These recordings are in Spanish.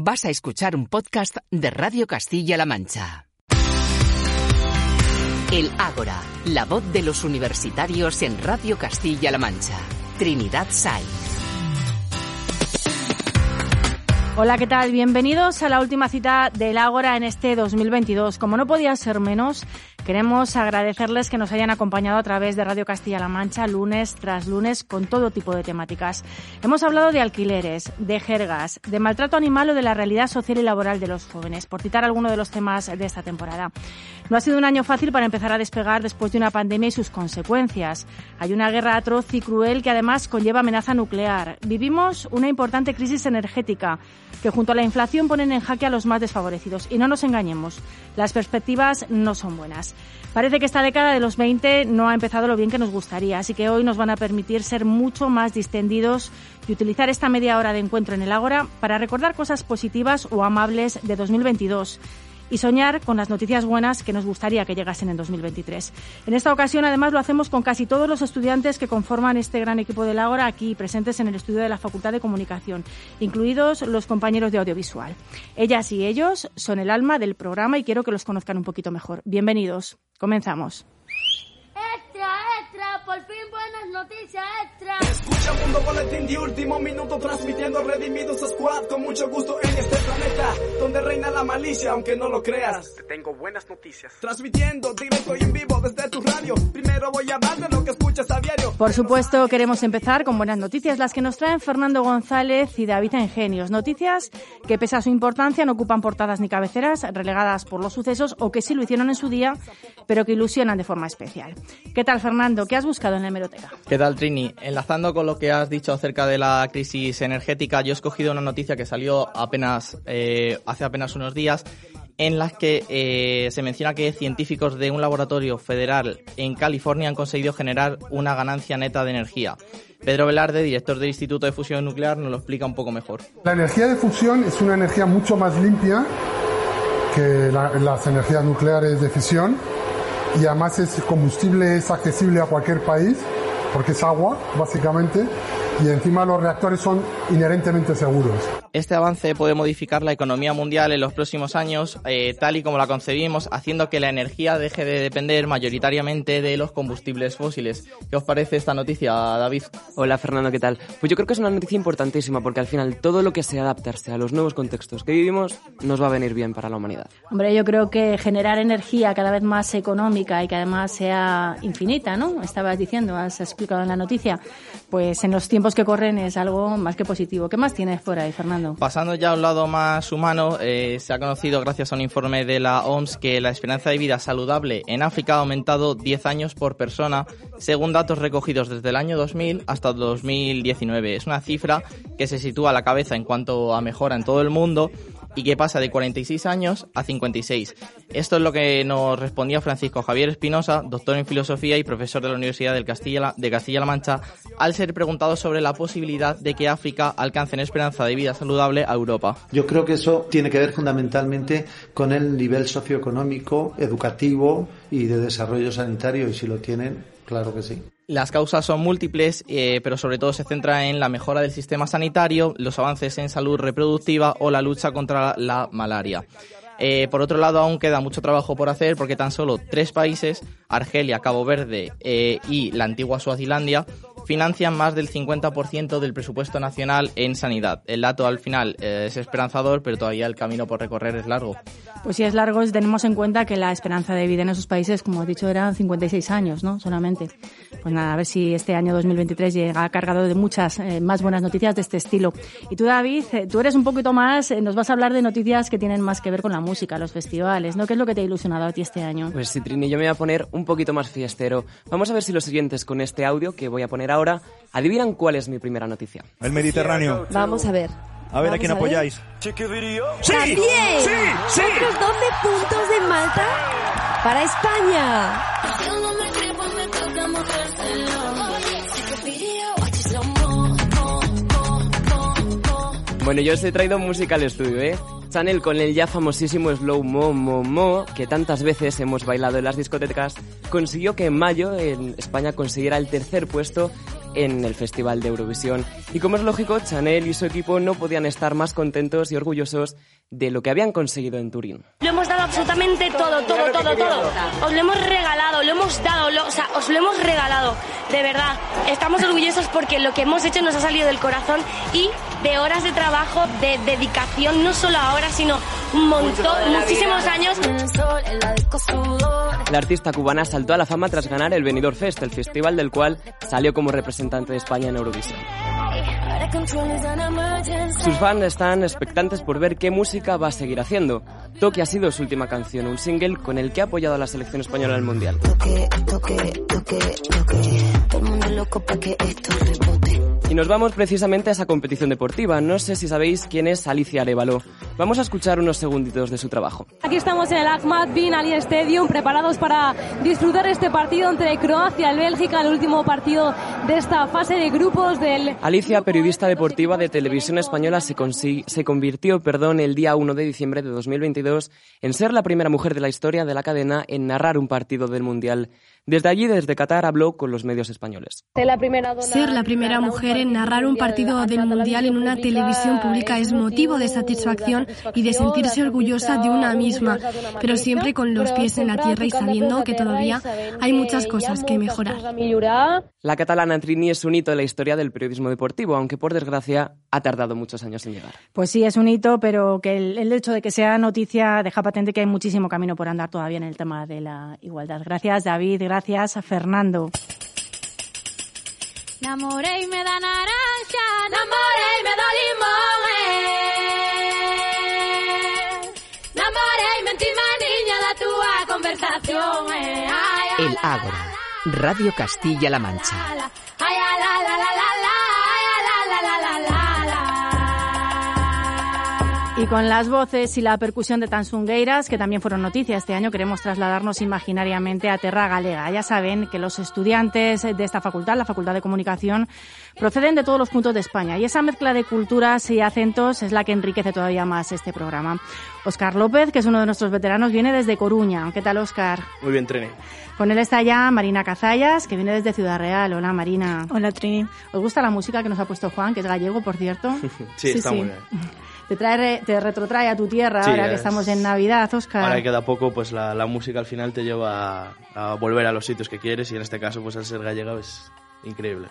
Vas a escuchar un podcast de Radio Castilla-La Mancha. El Ágora, la voz de los universitarios en Radio Castilla-La Mancha. Trinidad Sáenz. Hola, ¿qué tal? Bienvenidos a la última cita del Ágora en este 2022. Como no podía ser menos, queremos agradecerles que nos hayan acompañado a través de Radio Castilla-La Mancha lunes tras lunes con todo tipo de temáticas. Hemos hablado de alquileres, de jergas, de maltrato animal o de la realidad social y laboral de los jóvenes, por citar algunos de los temas de esta temporada. No ha sido un año fácil para empezar a despegar después de una pandemia y sus consecuencias. Hay una guerra atroz y cruel que además conlleva amenaza nuclear. Vivimos una importante crisis energética que junto a la inflación ponen en jaque a los más desfavorecidos. Y no nos engañemos, las perspectivas no son buenas. Parece que esta década de los 20 no ha empezado lo bien que nos gustaría, así que hoy nos van a permitir ser mucho más distendidos y utilizar esta media hora de encuentro en el Ágora para recordar cosas positivas o amables de 2022 y soñar con las noticias buenas que nos gustaría que llegasen en 2023. En esta ocasión, además, lo hacemos con casi todos los estudiantes que conforman este gran equipo del Ágora aquí presentes en el estudio de la Facultad de Comunicación, incluidos los compañeros de audiovisual. Ellas y ellos son el alma del programa y quiero que los conozcan un poquito mejor. Bienvenidos. Comenzamos. Extra, extra, por fin buenas noticias, extra. Escucha Mundo Boletín de último minuto transmitiendo Redimidos Squad con mucho gusto en planeta donde reina la malicia aunque no lo creas. Te tengo buenas noticias. Transmitiendo directo y en vivo desde tu radio. Primero voy a hablar de lo que escuchas a diario. Por supuesto, queremos empezar con buenas noticias, las que nos traen Fernando González y David Engenios. Noticias que, pese a su importancia, no ocupan portadas ni cabeceras, relegadas por los sucesos o que sí lo hicieron en su día, pero que ilusionan de forma especial. ¿Qué tal, Fernando? ¿Qué has buscado en la hemeroteca? ¿Qué tal, Trini? Enlazando con lo que has dicho acerca de la crisis energética, yo he escogido una noticia que salió apenas eh, hace apenas unos días en las que eh, se menciona que científicos de un laboratorio federal en California han conseguido generar una ganancia neta de energía. Pedro Velarde, director del Instituto de Fusión Nuclear, nos lo explica un poco mejor. La energía de fusión es una energía mucho más limpia que la- las energías nucleares de fisión y además es combustible es accesible a cualquier país porque es agua básicamente y encima los reactores son inherentemente seguros. Este avance puede modificar la economía mundial en los próximos años, eh, tal y como la concebimos, haciendo que la energía deje de depender mayoritariamente de los combustibles fósiles. ¿Qué os parece esta noticia, David? Hola Fernando, ¿qué tal? Pues yo creo que es una noticia importantísima porque al final todo lo que sea adaptarse a los nuevos contextos que vivimos nos va a venir bien para la humanidad. Hombre, yo creo que generar energía cada vez más económica y que además sea infinita, ¿no? Estabas diciendo, has en la noticia, pues en los tiempos que corren es algo más que positivo. ¿Qué más tienes por ahí, Fernando? Pasando ya a un lado más humano, eh, se ha conocido gracias a un informe de la OMS que la esperanza de vida saludable en África ha aumentado 10 años por persona, según datos recogidos desde el año 2000 hasta 2019. Es una cifra que se sitúa a la cabeza en cuanto a mejora en todo el mundo y que pasa de 46 años a 56. Esto es lo que nos respondía Francisco Javier Espinosa, doctor en filosofía y profesor de la Universidad de Castilla-La Mancha, al ser preguntado sobre la posibilidad de que África alcance en esperanza de vida saludable a Europa. Yo creo que eso tiene que ver fundamentalmente con el nivel socioeconómico, educativo y de desarrollo sanitario, y si lo tienen, claro que sí. Las causas son múltiples, eh, pero sobre todo se centra en la mejora del sistema sanitario, los avances en salud reproductiva o la lucha contra la malaria. Eh, por otro lado, aún queda mucho trabajo por hacer porque tan solo tres países, Argelia, Cabo Verde eh, y la antigua Suazilandia, financian más del 50% del presupuesto nacional en sanidad. El dato al final eh, es esperanzador, pero todavía el camino por recorrer es largo. Pues si es largo, tenemos en cuenta que la esperanza de vida en esos países, como he dicho, eran 56 años, ¿no? Solamente. Pues nada, a ver si este año 2023 llega cargado de muchas eh, más buenas noticias de este estilo. Y tú, David, eh, tú eres un poquito más, eh, nos vas a hablar de noticias que tienen más que ver con la música, los festivales, ¿no? ¿Qué es lo que te ha ilusionado a ti este año? Pues sí, Trini, yo me voy a poner un poquito más fiestero. Vamos a ver si los siguientes con este audio que voy a poner ahora adivinan cuál es mi primera noticia. El Mediterráneo. Vamos a ver. A ver a quién apoyáis. ¡Sí! ¡También! ¡Sí! ¡Sí! Otros 12 puntos de Malta para España. Bueno, yo os he traído música al estudio, ¿eh? Chanel con el ya famosísimo Slow Mo Mo Mo, que tantas veces hemos bailado en las discotecas, consiguió que en mayo en España consiguiera el tercer puesto en el Festival de Eurovisión. Y como es lógico, Chanel y su equipo no podían estar más contentos y orgullosos de lo que habían conseguido en Turín. Lo hemos dado absolutamente todo, todo, todo, todo. Os lo hemos regalado, lo hemos dado, lo- o sea, os lo hemos regalado. De verdad, estamos orgullosos porque lo que hemos hecho nos ha salido del corazón y de horas de trabajo, de dedicación, no solo ahora, sino un montón, muchísimos años. La artista cubana saltó a la fama tras ganar el Benidorm Fest, el festival del cual salió como representante de España en Eurovisión. Sus fans están expectantes por ver qué música va a seguir haciendo. Toque ha sido su última canción, un single con el que ha apoyado a la selección española el Mundial. Y nos vamos precisamente a esa competición deportiva. No sé si sabéis quién es Alicia Arevalo. Vamos a escuchar unos segunditos de su trabajo. Aquí estamos en el Ahmad Bin Ali Stadium preparados para disfrutar este partido entre Croacia y Bélgica, el último partido de esta fase de grupos del Alicia, periodista deportiva de Televisión Española, se, consi- se convirtió perdón, el día 1 de diciembre de 2022 en ser la primera mujer de la historia de la cadena en narrar un partido del Mundial. Desde allí, desde Qatar, habló con los medios españoles. Ser la primera, mujer en narrar un partido del Mundial en una televisión pública es motivo de satisfacción y de sentirse orgullosa de una misma, pero siempre con los pies en la tierra y sabiendo que todavía hay muchas cosas que mejorar. La catalana Trini es un hito de la historia del periodismo deportivo, aunque por desgracia ha tardado muchos años en llegar. Pues sí, es un hito, pero que el, el hecho de que sea noticia deja patente que hay muchísimo camino por andar todavía en el tema de la igualdad. Gracias, David. Gracias, Fernando. Namoré y me da naranja, namoré y me da limón. Eh. Namoré y mentí niña da tu conversación. Eh. Ay, ay, El Ágora, Radio Castilla-La Mancha. ay, ay, la, la, la, Y con las voces y la percusión de Tansungueiras, que también fueron noticia este año, queremos trasladarnos imaginariamente a Terra Galega. Ya saben que los estudiantes de esta facultad, la Facultad de Comunicación, proceden de todos los puntos de España y esa mezcla de culturas y acentos es la que enriquece todavía más este programa. Oscar López, que es uno de nuestros veteranos, viene desde Coruña. ¿Qué tal, Oscar? Muy bien, Trini. Con él está ya Marina Cazallas, que viene desde Ciudad Real. Hola, Marina. Hola, Trini. ¿Os gusta la música que nos ha puesto Juan, que es gallego, por cierto? sí, está muy bien. Te, trae, te retrotrae a tu tierra Sí, ahora que es- estamos en Navidad, Oscar. Ahora que queda poco, pues la, la música al final te lleva a, a volver a los sitios que quieres y en este caso, pues al ser gallega es increíble.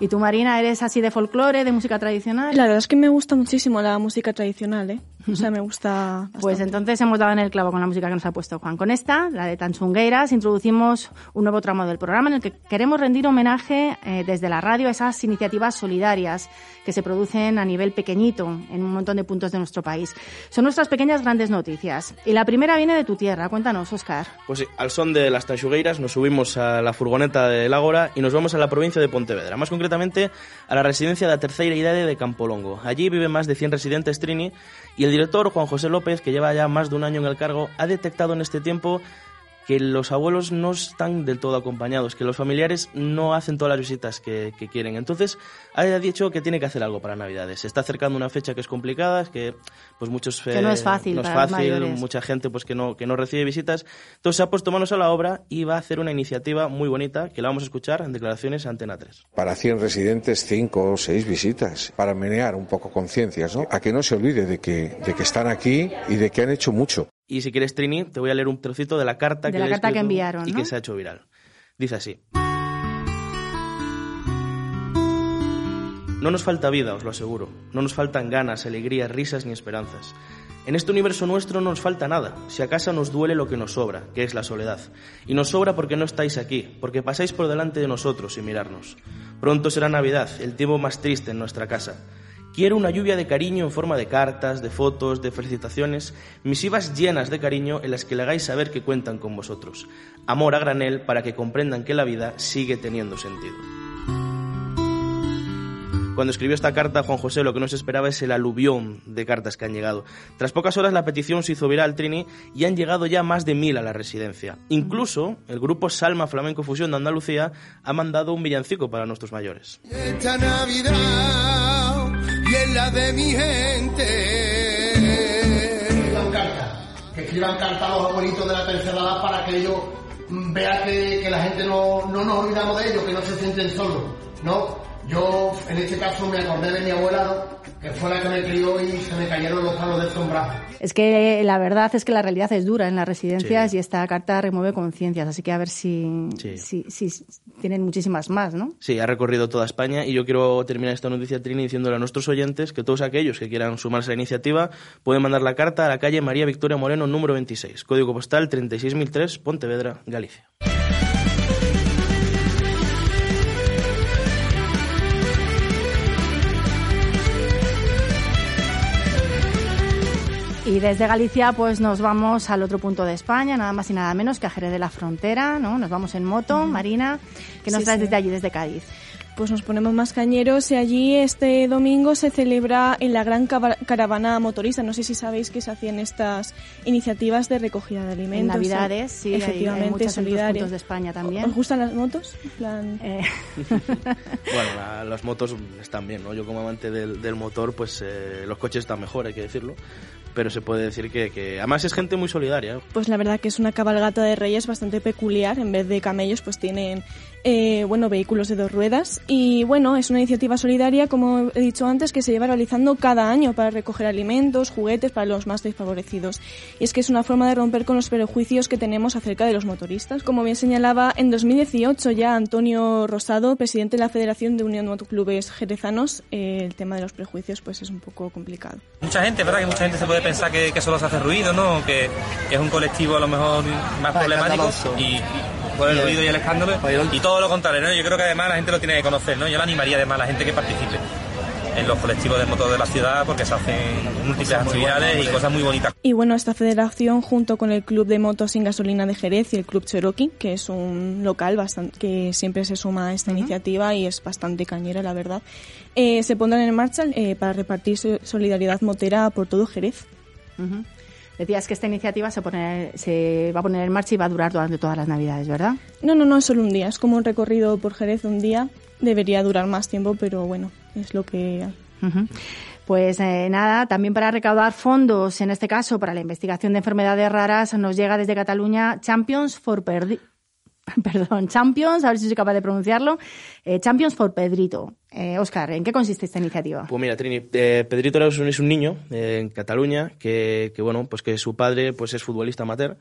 ¿Y tú, Marina, eres así de folclore, de música tradicional? La verdad es que me gusta muchísimo la música tradicional, ¿eh? O sea, me gusta. Pues entonces hemos dado en el clavo con la música que nos ha puesto Juan. Con esta, la de Tansungueiras, introducimos un nuevo tramo del programa en el que queremos rendir homenaje eh, desde la radio a esas iniciativas solidarias que se producen a nivel pequeñito en un montón de puntos de nuestro país. Son nuestras pequeñas grandes noticias. Y la primera viene de tu tierra. Cuéntanos, Oscar. Pues sí, al son de las Tanxugueiras nos subimos a la furgoneta del Ágora y nos vamos a la provincia de Pontevedra, más concretamente a la residencia de la tercera idade de Campolongo. Allí viven más de 100 residentes Trini y el director Juan José López, que lleva ya más de un año en el cargo, ha detectado en este tiempo que los abuelos no están del todo acompañados, que los familiares no hacen todas las visitas que, que quieren. Entonces, ha dicho que tiene que hacer algo para Navidades. Se está acercando una fecha que es complicada, que pues muchos... Que no es fácil no es para los fácil, mayores. mucha gente pues que no, que no recibe visitas. Entonces se ha puesto manos a la obra y va a hacer una iniciativa muy bonita que la vamos a escuchar en declaraciones a Antena 3. Para 100 residentes, 5 o 6 visitas, para menear un poco conciencias, ¿no? A que no se olvide de que, de que están aquí y de que han hecho mucho. Y si quieres, Trini, te voy a leer un trocito de la carta, De que, la carta que enviaron, y ¿no? que se ha hecho viral. Dice así. No nos falta vida, os lo aseguro. No nos faltan ganas, alegrías, risas ni esperanzas. En este universo nuestro no nos falta nada. Si acaso nos duele lo que nos sobra, que es la soledad. Y nos sobra porque no estáis aquí, porque pasáis por delante de nosotros sin mirarnos. Pronto será Navidad, el tiempo más triste en nuestra casa. Quiero una lluvia de cariño en forma de cartas, de fotos, de felicitaciones, misivas llenas de cariño en las que le hagáis saber que cuentan con vosotros. Amor a granel para que comprendan que la vida sigue teniendo sentido. Cuando escribió esta carta, Juan José lo que no se esperaba es el aluvión de cartas que han llegado. Tras pocas horas la petición se hizo viral, Trini, y han llegado ya más de mil a la residencia. Incluso el grupo Salma Flamenco Fusión de Andalucía ha mandado un villancico para nuestros mayores. Y en la de mi gente. escriban cartas, que escriban cartas a los abuelitos de la tercera edad para que ellos vean que, que la gente no, no nos olvidamos de ellos, que no se sienten solos, ¿no? Yo, en este caso, me acordé de mi abuela, que fue la que me crió y se me cayeron los palos del sombrajo. Es que la verdad es que la realidad es dura en las residencias y esta carta remueve conciencias, así que a ver si, Sí. si, si tienen muchísimas más, ¿no? Sí, ha recorrido toda España y yo quiero terminar esta noticia, Trini, diciéndole a nuestros oyentes que todos aquellos que quieran sumarse a la iniciativa pueden mandar la carta a la calle María Victoria Moreno, número 26, código postal 36003, Pontevedra, Galicia. Y desde Galicia pues nos vamos al otro punto de España, nada más y nada menos que a Jerez de la Frontera, ¿no? Nos vamos en moto, Marina, que nos Sí, traes sí. desde allí, desde Cádiz. Pues nos ponemos más cañeros y allí este domingo se celebra en la gran cava- caravana motorista. No sé si sabéis que se hacían estas iniciativas de recogida de En alimentos. Navidades, sí, hay- hay, efectivamente, muchas en puntos de España también. ¿Os gustan las motos? En plan- Bueno, la- las motos están bien, ¿no? Yo como amante del, del motor, pues eh, los coches están mejor, hay que decirlo. Pero se puede decir que, que además es gente muy solidaria. Pues la verdad que es una cabalgata de reyes bastante peculiar. En vez de camellos, pues tienen eh, bueno vehículos de dos ruedas. Y bueno, es una iniciativa solidaria, como he dicho antes, que se lleva realizando cada año para recoger alimentos, juguetes para los más desfavorecidos. Y es que es una forma de romper con los prejuicios que tenemos acerca de los motoristas. Como bien señalaba, en 2018 ya Antonio Rosado, presidente de la Federación de Unión Motoclubes Jerezanos, eh, el tema de los prejuicios pues es un poco complicado. Mucha gente, ¿verdad? Que mucha gente se puede pensar que, que solo se hace ruido, ¿no? Que, que es un colectivo a lo mejor más problemático y, por el ruido y el escándalo. Y todo lo contrario, ¿no? Yo creo que además la gente lo tiene que conocer, ¿no? Yo le animaría además a la gente que participe en los colectivos de motos de la ciudad porque se hacen múltiples actividades y cosas muy bonitas. Y bueno, esta federación junto con el Club de Motos sin Gasolina de Jerez y el Club Cherokee, que es un local bastante, que siempre se suma a esta iniciativa y es bastante cañera, la verdad, eh, se pondrán en marcha eh, para repartir so- solidaridad motera por todo Jerez. Decías que esta iniciativa se, pone- se va a poner en marcha y va a durar durante todas las Navidades, ¿verdad? No, no, no, es solo un día, es como un recorrido por Jerez un día, debería durar más tiempo, pero bueno, es lo que hay. Pues eh, nada, también para recaudar fondos, en este caso para la investigación de enfermedades raras, nos llega desde Cataluña Champions for Perdi Perdón, Champions, a ver si soy capaz de pronunciarlo. Eh, Champions for Pedrito. Eh, Oscar, ¿en qué consiste esta iniciativa? Pues mira, Trini, eh, Pedrito era un- es un niño eh, en Cataluña que, que, bueno, pues que su padre pues es futbolista amateur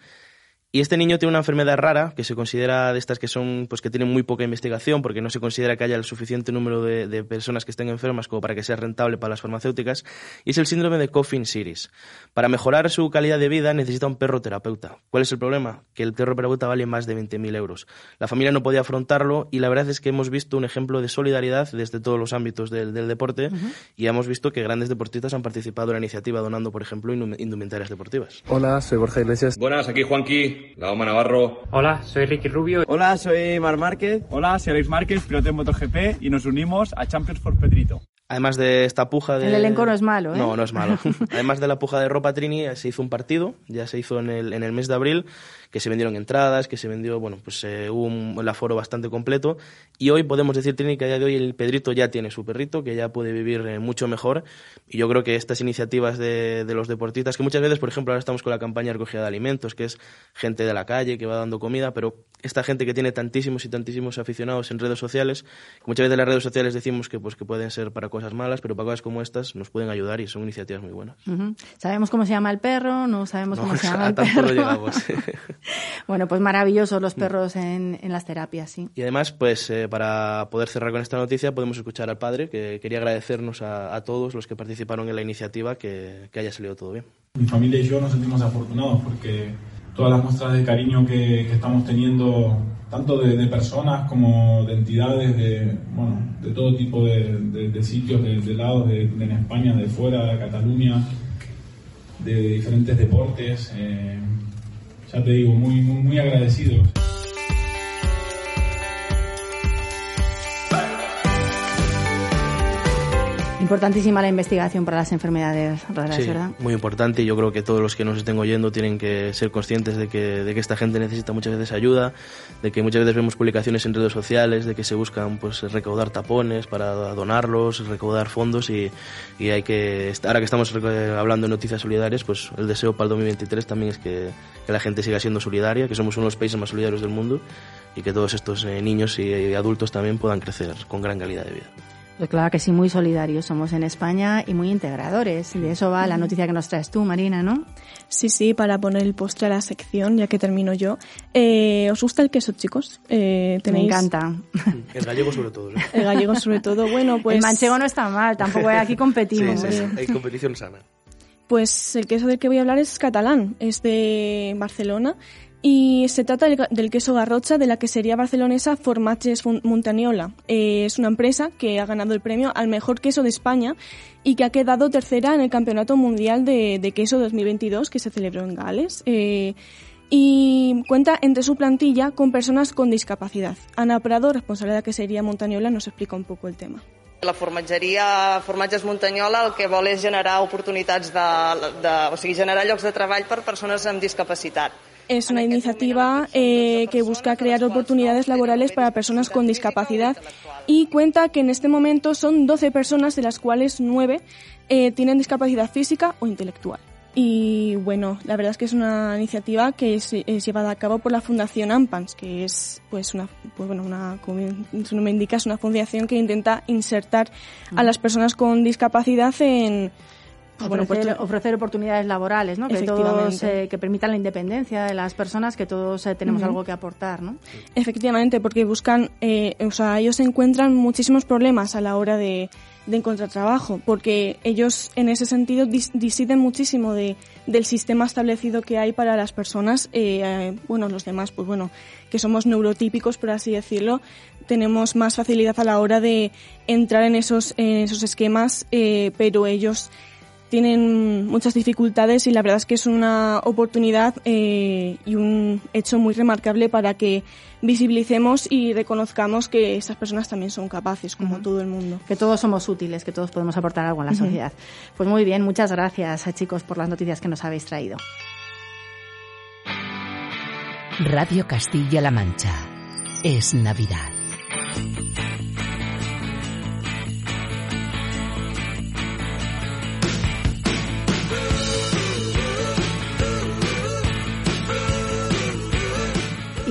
y este niño tiene una enfermedad rara que se considera de estas que son pues que tienen muy poca investigación porque no se considera que haya el suficiente número de, de personas que estén enfermas como para que sea rentable para las farmacéuticas y es el síndrome de Coffin Siris. Para mejorar su calidad de vida necesita un perro terapeuta. ¿Cuál es el problema? Que el perro terapeuta vale más de 20.000 euros. La familia no podía afrontarlo y la verdad es que hemos visto un ejemplo de solidaridad desde todos los ámbitos del, del deporte y hemos visto que grandes deportistas han participado en la iniciativa donando, por ejemplo, indum- indumentarias deportivas. Hola, soy Borja Iglesias. Buenas, aquí Juanqui, la Oma Navarro. Hola, soy Ricky Rubio. Hola, soy Mar Márquez. Hola, soy Alex Márquez, piloto de MotoGP y nos unimos a Champions for Pedrito. Además de esta puja de... El elenco no es malo, ¿eh? No, no es malo. Además de la puja de ropa Trini, se hizo un partido, ya se hizo en el, en el mes de abril, que se vendieron entradas, que se vendió, bueno, pues eh, hubo un, el aforo bastante completo. Y hoy podemos decir, Trini, que a día de hoy el Pedrito ya tiene su perrito, que ya puede vivir eh, mucho mejor. Y yo creo que estas iniciativas de, de los deportistas, que muchas veces, por ejemplo, ahora estamos con la campaña de recogida de alimentos, que es gente de la calle que va dando comida, pero esta gente que tiene tantísimos y tantísimos aficionados en redes sociales, que muchas veces en las redes sociales decimos que, pues, que pueden ser para cosas malas, pero para cosas como estas nos pueden ayudar y son iniciativas muy buenas. Ujú. ¿Sabemos cómo se llama el perro? No sabemos No, cómo se llama el perro. llegamos. bueno, pues maravillosos los perros en, en las terapias, sí. Y además, pues eh, para poder cerrar con esta noticia, podemos escuchar al padre, que quería agradecernos a, a todos los que participaron en la iniciativa que, que haya salido todo bien. Mi familia y yo nos sentimos afortunados porque todas las muestras de cariño que, que estamos teniendo, tanto de, de personas como de entidades, de, bueno, de todo tipo de, de- de sitios, de, de lados, de, de en España, de fuera, de Cataluña, de diferentes deportes, eh, ya te digo, muy, muy, muy agradecidos. Importantísima la investigación para las enfermedades raras, Sí, ¿verdad? muy importante y yo creo que todos los que nos estén oyendo tienen que ser conscientes de que, de que esta gente necesita muchas veces ayuda, de que muchas veces vemos publicaciones en redes sociales, de que se buscan pues recaudar tapones para donarlos, recaudar fondos y, y hay que, ahora que estamos reco- hablando de noticias solidarias, pues el deseo para el 2023 también es que, que la gente siga siendo solidaria, que somos uno de los países más solidarios del mundo y que todos estos eh, niños y, y adultos también puedan crecer con gran calidad de vida. Pues claro que sí, muy solidarios somos en España y muy integradores. De eso va la noticia que nos traes tú, Marina, ¿no? Sí, sí, para poner el postre a la sección, ya que termino yo. Eh, ¿Os gusta el queso, chicos? Eh, Me tenéis encanta. El gallego sobre todo. ¿eh? El gallego sobre todo. Bueno, pues... El manchego no está mal, tampoco aquí competimos. Sí, sí, sí, hay competición sana. Pues el queso del que voy a hablar es catalán, es de Barcelona y se trata del, del queso garrocha de la quesería barcelonesa Formatges Fun- Montañola. Eh, es una empresa que ha ganado el premio al mejor queso de España y que ha quedado tercera en el Campeonato Mundial de, de Queso 2022 que se celebró en Gales. Eh, y cuenta entre su plantilla con personas con discapacidad. Ana Prado, responsable de la quesería Montañola, nos explica un poco el tema. La formatgeria Formatges Muntanyola el que vol és generar oportunitats de, de, o sigui, generar llocs de treball per persones amb discapacitat. Es una iniciativa eh, que busca crear oportunidades laborales para personas con discapacidad y cuenta que en este momento son 12 personas, de las cuales 9 eh, tienen discapacidad física o intelectual. Y bueno, la verdad es que es una iniciativa que es, es llevada a cabo por la Fundación AMPANS, que es pues una, pues bueno, una, como su nombre indica, es una fundación que intenta insertar a las personas con discapacidad en, pues bueno, ofrecer, pues, ofrecer oportunidades laborales, ¿no? Que todos eh, que permitan la independencia de las personas, que todos eh, tenemos algo que aportar, ¿no? Efectivamente, porque buscan, eh, o sea, ellos encuentran muchísimos problemas a la hora de, de encontrar trabajo, porque ellos en ese sentido dis- disiden muchísimo de, del sistema establecido que hay para las personas, eh, eh, bueno, los demás, pues bueno, que somos neurotípicos, por así decirlo, tenemos más facilidad a la hora de entrar en esos, en esos esquemas, eh, pero ellos tienen muchas dificultades y la verdad es que es una oportunidad eh, y un hecho muy remarcable para que visibilicemos y reconozcamos que estas personas también son capaces, como todo el mundo. Que todos somos útiles, que todos podemos aportar algo en la sociedad. Pues muy bien, muchas gracias, chicos, por las noticias que nos habéis traído. Radio Castilla-La Mancha. Es Navidad.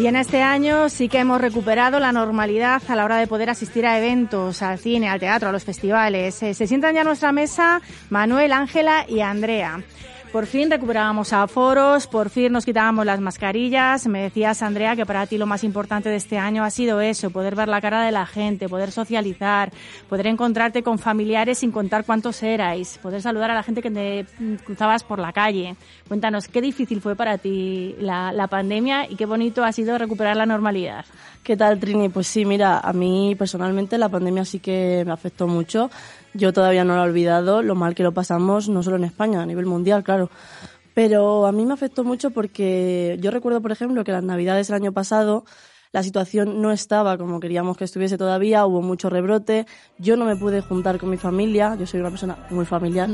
Y en este año sí que hemos recuperado la normalidad a la hora de poder asistir a eventos, al cine, al teatro, a los festivales. Eh, se sientan ya a nuestra mesa Manuel, Ángela y Andrea. Por fin recuperábamos aforos, por fin nos quitábamos las mascarillas. Me decías, Andrea, que para ti lo más importante de este año ha sido eso, poder ver la cara de la gente, poder socializar, poder encontrarte con familiares sin contar cuántos erais, poder saludar a la gente que te cruzabas por la calle. Cuéntanos, ¿qué difícil fue para ti la, la pandemia y qué bonito ha sido recuperar la normalidad? ¿Qué tal, Trini? Pues sí, mira, a mí personalmente la pandemia sí que me afectó mucho. Yo todavía no lo he olvidado, lo mal que lo pasamos, no solo en España, a nivel mundial, claro. Pero a mí me afectó mucho porque yo recuerdo, por ejemplo, que las navidades del año pasado la situación no estaba como queríamos que estuviese todavía, hubo mucho rebrote, yo no me pude juntar con mi familia, yo soy una persona muy familiar.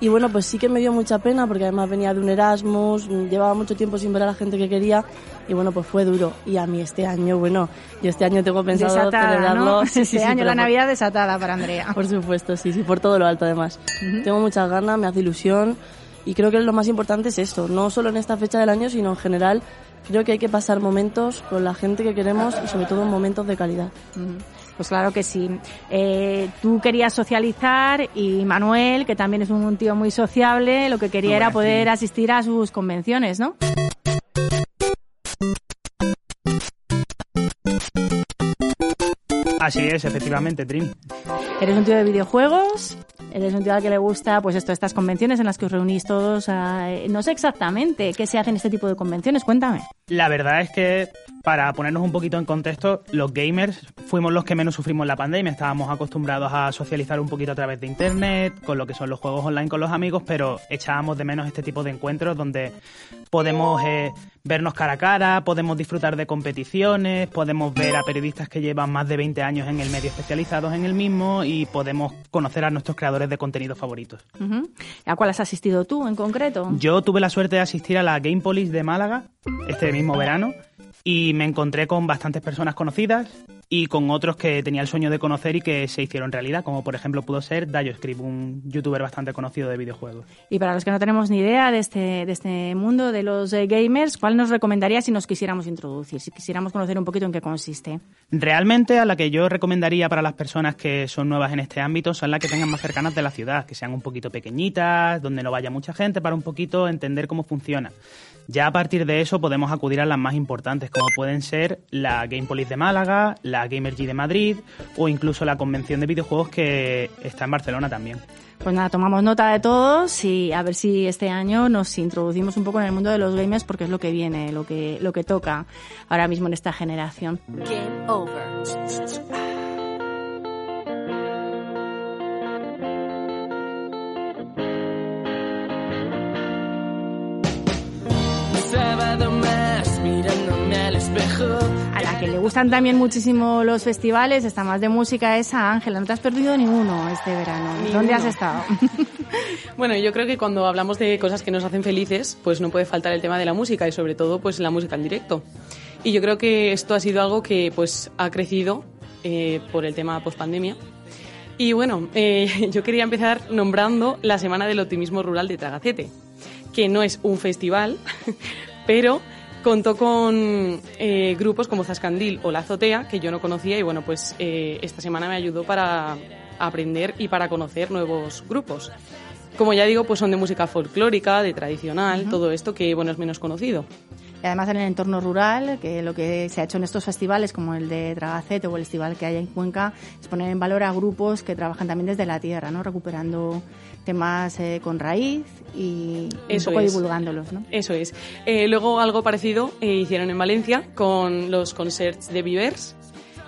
Y bueno, pues sí que me dio mucha pena porque además venía de un Erasmus, llevaba mucho tiempo sin ver a la gente que quería y bueno, pues fue duro. Y a mí este año, bueno, yo este año tengo pensado Desatada, celebrarlo. ¿no? Sí, este sí, año la por- Navidad desatada para Andrea. Por supuesto, sí, sí, por todo lo alto además. Tengo muchas ganas, me hace ilusión y creo que lo más importante es esto, no solo en esta fecha del año, sino en general. Creo que hay que pasar momentos con la gente que queremos y sobre todo momentos de calidad. Ujú. Pues claro que sí. Eh, tú querías socializar y Manuel, que también es un tío muy sociable, lo que quería era poder asistir a sus convenciones, ¿no? Así es, efectivamente, Trin. Eres un tío de videojuegos, eres un tío al que le gusta, pues esto, estas convenciones en las que os reunís todos. ah, eh, no sé exactamente qué se hace en este tipo de convenciones, cuéntame. La verdad es que para ponernos un poquito en contexto, los gamers fuimos los que menos sufrimos la pandemia. Estábamos acostumbrados a socializar un poquito a través de internet, con lo que son los juegos online con los amigos, pero echábamos de menos este tipo de encuentros donde podemos eh, vernos cara a cara, podemos disfrutar de competiciones, podemos ver a periodistas que llevan más de 20 años en el medio especializados en el mismo y podemos conocer a nuestros creadores de contenido favoritos. ¿A cuál has asistido tú en concreto? Yo tuve la suerte de asistir a la Gamepolis de Málaga este mismo verano y me encontré con bastantes personas conocidas y con otros que tenía el sueño de conocer y que se hicieron realidad, como por ejemplo pudo ser Dayo Scrib, un youtuber bastante conocido de videojuegos. Y para los que no tenemos ni idea de este, de este mundo de los eh, gamers, ¿cuál nos recomendaría si nos quisiéramos introducir, si quisiéramos conocer un poquito en qué consiste? Realmente a la que yo recomendaría para las personas que son nuevas en este ámbito son las que tengan más cercanas de la ciudad, que sean un poquito pequeñitas, donde no vaya mucha gente, para un poquito entender cómo funciona. Ya a partir de eso podemos acudir a las más importantes, como pueden ser la Gamepolis de Málaga, la Gamergy de Madrid o incluso la convención de videojuegos que está en Barcelona también. Pues nada, tomamos nota de todos y a ver si este año nos introducimos un poco en el mundo de los gamers porque es lo que viene, lo que, lo que toca ahora mismo en esta generación. Game over. Mirándome al espejo. A la que le gustan también muchísimo los festivales, está más de música esa, Ángela. No te has perdido ninguno este verano. ¿Dónde has estado? Bueno, yo creo que cuando hablamos de cosas que nos hacen felices, pues no puede faltar el tema de la música y sobre todo pues la música en directo. Y yo creo que esto ha sido algo que pues ha crecido eh, por el tema post-pandemia. Y bueno, eh, yo quería empezar nombrando la Semana del Optimismo Rural de Tragacete, que no es un festival, pero contó con eh, grupos como Zascandil o La Azotea, que yo no conocía y bueno, pues eh, esta semana me ayudó para aprender y para conocer nuevos grupos. Como ya digo, pues son de música folclórica, de tradicional, todo esto que bueno es menos conocido. Y además en el entorno rural, que lo que se ha hecho en estos festivales, como el de Tragacete o el festival que hay en Cuenca, es poner en valor a grupos que trabajan también desde la tierra, ¿no? Recuperando temas eh, con raíz y Eso un poco es. divulgándolos, ¿no? Eso es. Eh, luego algo parecido eh, hicieron en Valencia con los concerts de Vivers,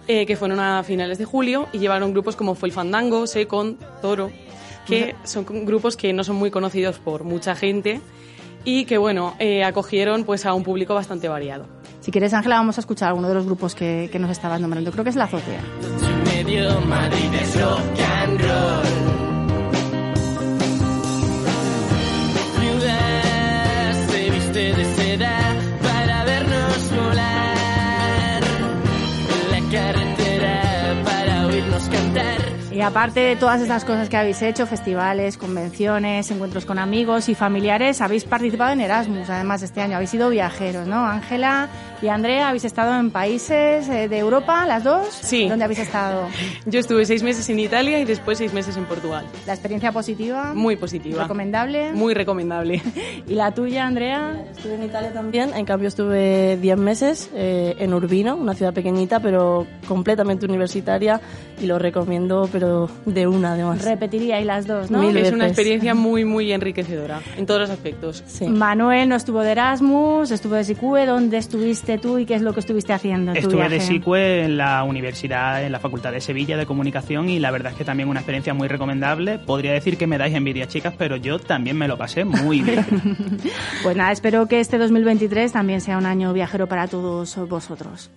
que fueron a finales de julio y llevaron grupos como Fue el Fandango, Secon, Toro, que son grupos que no son muy conocidos por mucha gente y que bueno, eh, acogieron pues a un público bastante variado. Si quieres, Ángela, vamos a escuchar alguno de los grupos que, que nos estabas nombrando. Creo que es La Azotea. Medio Madrid es rock and roll. Ciudad se viste de seda Y aparte de todas estas cosas que habéis hecho, festivales, convenciones, encuentros con amigos y familiares, habéis participado en Erasmus, además este año, habéis sido viajeros, ¿no? Ángela y Andrea, habéis estado en países eh, de Europa, las dos. Sí. ¿Dónde habéis estado? Yo estuve seis meses en Italia y después seis meses en Portugal. ¿La experiencia positiva? Muy positiva. ¿Recomendable? Muy recomendable. ¿Y la tuya, Andrea? Estuve en Italia también, en cambio estuve 10 meses eh, en Urbino, una ciudad pequeñita pero completamente universitaria y lo recomiendo pero de una además. Repetiría y las dos, ¿no? Mil Es una veces. experiencia muy, muy enriquecedora en todos los aspectos. Manuel no estuvo de Erasmus, estuvo de SICUE. ¿Dónde estuviste tú y qué es lo que estuviste haciendo en tu Estuve de viaje? SICUE en la universidad, en la Facultad de Sevilla de Comunicación y la verdad es que también una experiencia muy recomendable. Podría decir que me dais envidia, chicas, pero yo también me lo pasé muy bien. Pues nada, espero que este 2023 también sea un año viajero para todos vosotros.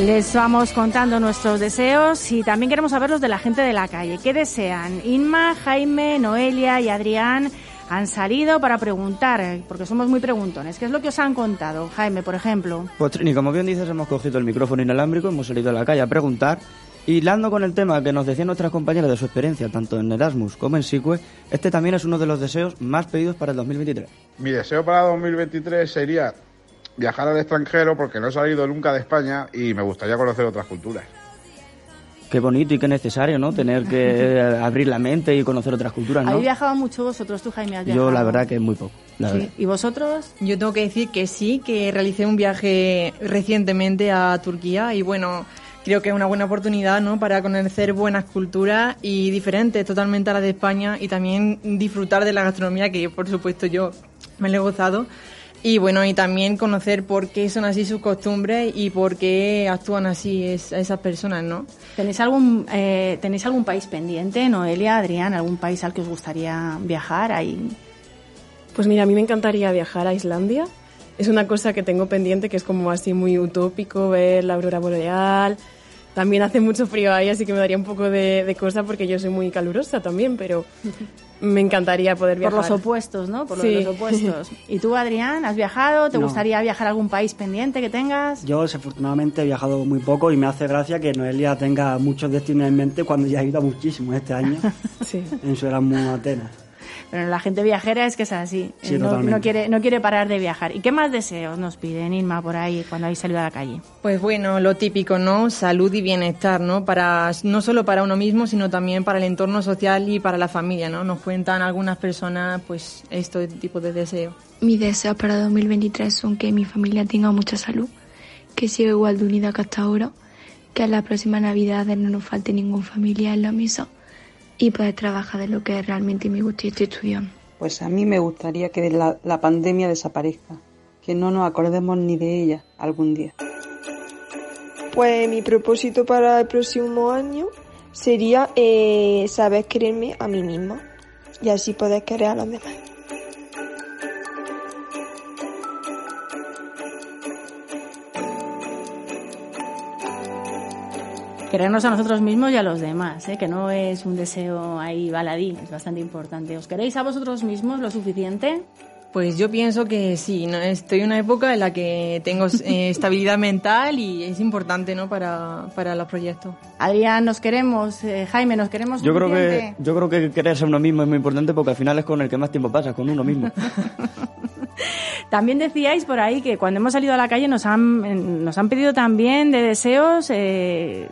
Les vamos contando nuestros deseos y también queremos saber los de la gente de la calle. ¿Qué desean? Inma, Jaime, Noelia y Adrián han salido para preguntar, porque somos muy preguntones. ¿Qué es lo que os han contado? Jaime, por ejemplo. Pues Trini, como bien dices, hemos cogido el micrófono inalámbrico, hemos salido a la calle a preguntar. Y hilando con el tema que nos decían nuestras compañeras de su experiencia, tanto en Erasmus como en SICUE, este también es uno de los deseos más pedidos para el 2023. Mi deseo para 2023 sería viajar al extranjero porque no he salido nunca de España y me gustaría conocer otras culturas. Qué bonito y qué necesario, ¿no? Tener que abrir la mente y conocer otras culturas, ¿no? ¿Habéis viajado mucho vosotros? ¿Tú, Jaime, has viajado? Yo la verdad que es muy poco. La Sí. verdad. ¿Y vosotros? Yo tengo que decir que sí, que realicé un viaje recientemente a Turquía y bueno, creo que es una buena oportunidad ¿no? para conocer buenas culturas y diferentes totalmente a las de España y también disfrutar de la gastronomía que por supuesto yo me la he gozado. Y bueno, y también conocer por qué son así sus costumbres y por qué actúan así es- esas personas, ¿no? ¿Tenéis algún, eh, ¿Tenéis algún país pendiente, Noelia, Adrián? ¿Algún país al que os gustaría viajar? Ahí? Pues mira, a mí me encantaría viajar a Islandia. Es una cosa que tengo pendiente, que es como así muy utópico, ver la aurora boreal. También hace mucho frío ahí, así que me daría un poco de, de cosa porque yo soy muy calurosa también, pero me encantaría poder Por viajar. los opuestos, ¿no? Por Sí. los opuestos. ¿Y tú, Adrián, has viajado? ¿Te No. gustaría viajar a algún país pendiente que tengas? Yo desafortunadamente he viajado muy poco y me hace gracia que Noelia tenga muchos destinos en mente cuando ya ha ido a muchísimos este año Sí. en su Erasmus Atenas. Pero la gente viajera es que es así. Sí, no, no quiere, no quiere parar de viajar. ¿Y qué más deseos nos piden, Inma, por ahí, cuando habéis salido a la calle? Pues bueno, lo típico, ¿no? Salud y bienestar, ¿no? Para, no solo para uno mismo, sino también para el entorno social y para la familia, ¿no? Nos cuentan algunas personas, pues, este tipo de deseo. Mis deseos para 2023 son que mi familia tenga mucha salud, que siga igual de unida que hasta ahora, que en las próximas navidades no nos falte ningún familiar en la mesa y poder trabajar de lo que realmente me gusta y estoy estudiando. Pues a mí me gustaría que la, la pandemia desaparezca, que no nos acordemos ni de ella algún día. Pues mi propósito para el próximo año sería eh, saber quererme a mí misma y así poder querer a los demás. Querernos a nosotros mismos y a los demás, ¿eh? que no es un deseo ahí baladí, es bastante importante. ¿Os queréis a vosotros mismos lo suficiente? Pues yo pienso que sí, ¿no? estoy en una época en la que tengo eh, estabilidad mental y es importante, ¿no? Para, para los proyectos. Adrián, nos queremos, eh, Jaime, nos queremos Yo creo que yo creo que quererse a uno mismo es muy importante porque al final es con el que más tiempo pasas, con uno mismo. También decíais por ahí que cuando hemos salido a la calle nos han, nos han pedido también de deseos eh,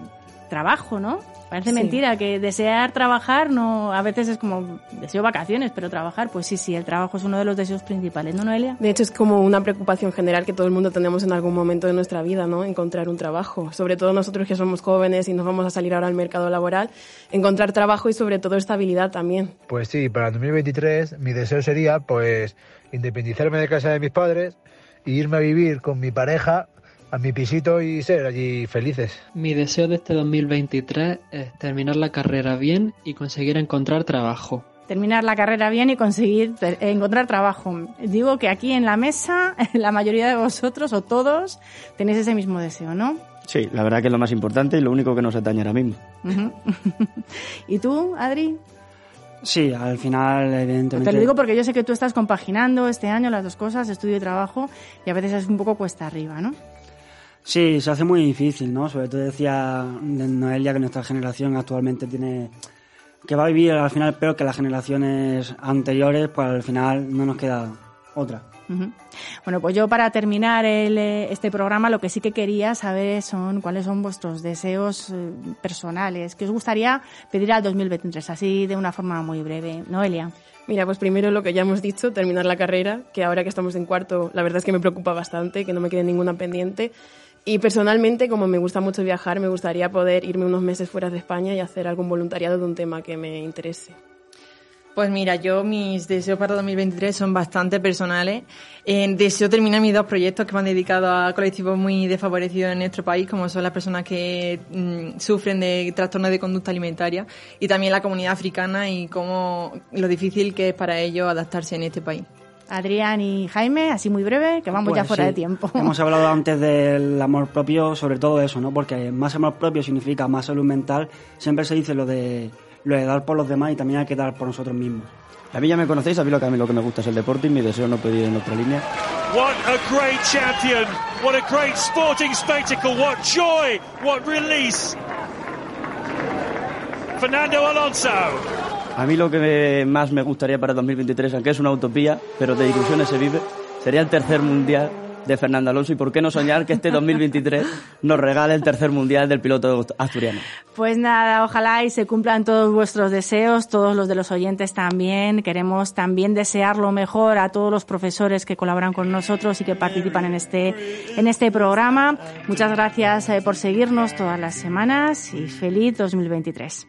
trabajo, ¿no? Parece Sí. mentira que desear trabajar no a veces es como deseo vacaciones, pero trabajar, pues sí, sí, el trabajo es uno de los deseos principales, ¿no, Noelia? De hecho, es como una preocupación general que todo el mundo tenemos en algún momento de nuestra vida, ¿no? Encontrar un trabajo. Sobre todo nosotros que somos jóvenes y nos vamos a salir ahora al mercado laboral, encontrar trabajo y sobre todo estabilidad también. Pues sí, para el 2023 mi deseo sería pues independizarme de casa de mis padres e irme a vivir con mi pareja a mi pisito y ser allí felices. Mi deseo de este 2023 es terminar la carrera bien y conseguir encontrar trabajo. Terminar la carrera bien y conseguir ter- encontrar trabajo. Digo que aquí en la mesa la mayoría de vosotros o todos tenéis ese mismo deseo, ¿no? Sí, la verdad que es lo más importante y lo único que nos atañe ahora mismo. ¿Y tú, Adri? Sí, al final, evidentemente. Te lo digo porque yo sé que tú estás compaginando este año las dos cosas, estudio y trabajo, y a veces es un poco cuesta arriba, ¿no? Sí, se hace muy difícil, ¿no? Sobre todo decía de Noelia que nuestra generación actualmente tiene que va a vivir al final peor que las generaciones anteriores, pues al final no nos queda otra. Bueno, pues yo para terminar el, eh, este programa lo que sí que quería saber son cuáles son vuestros deseos eh, personales, que os gustaría pedir al 2023, así de una forma muy breve. Noelia. Mira, pues primero lo que ya hemos dicho, terminar la carrera, que ahora que estamos en cuarto, la verdad es que me preocupa bastante, que no me quede ninguna pendiente. Y personalmente, como me gusta mucho viajar, me gustaría poder irme unos meses fuera de España y hacer algún voluntariado de un tema que me interese. Pues mira, yo mis deseos para 2023 son bastante personales. Eh, deseo terminar mis dos proyectos que van dedicados a colectivos muy desfavorecidos en nuestro país, como son las personas que mm, sufren de trastornos de conducta alimentaria y también la comunidad africana y cómo lo difícil que es para ellos adaptarse en este país. Adrián y Jaime, así muy breve, que vamos Pues ya fuera sí. de tiempo. Hemos hablado antes del amor propio, sobre todo eso, ¿no? Porque más amor propio significa más salud mental. Siempre se dice lo de, lo de dar por los demás y también hay que dar por nosotros mismos. A mí ya me conocéis, sabéis lo que a mí lo que me gusta es el deporte y mi deseo no pedir en otra línea. What a great champion! What a great sporting spectacle! What joy! What release! Fernando Alonso. A mí lo que más me gustaría para 2023, aunque es una utopía, pero de ilusiones se vive, sería el tercer mundial de Fernando Alonso y por qué no soñar que este 2023 nos regale el tercer mundial del piloto asturiano. Pues nada, ojalá y se cumplan todos vuestros deseos, todos los de los oyentes también. Queremos también desear lo mejor a todos los profesores que colaboran con nosotros y que participan en este, en este programa. Muchas gracias eh, por seguirnos todas las semanas y feliz 2023.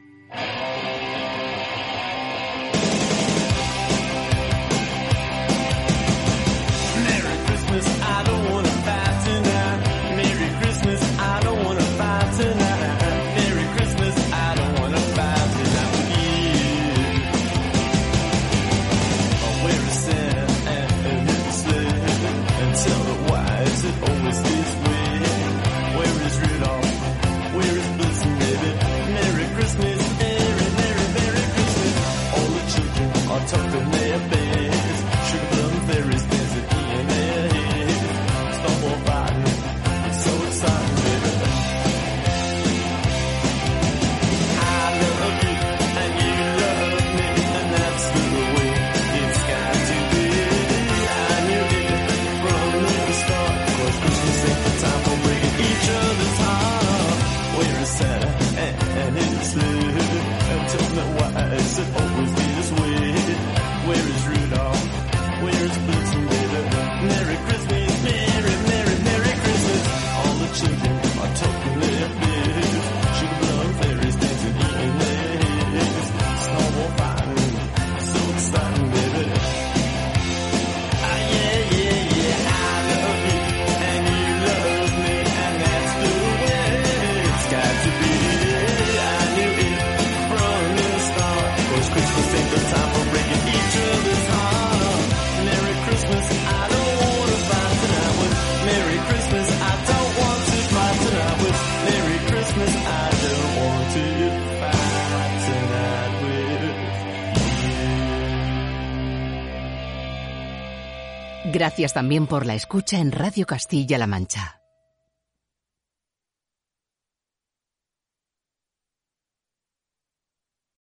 bicycle. Gracias también por la escucha en Radio Castilla-La Mancha.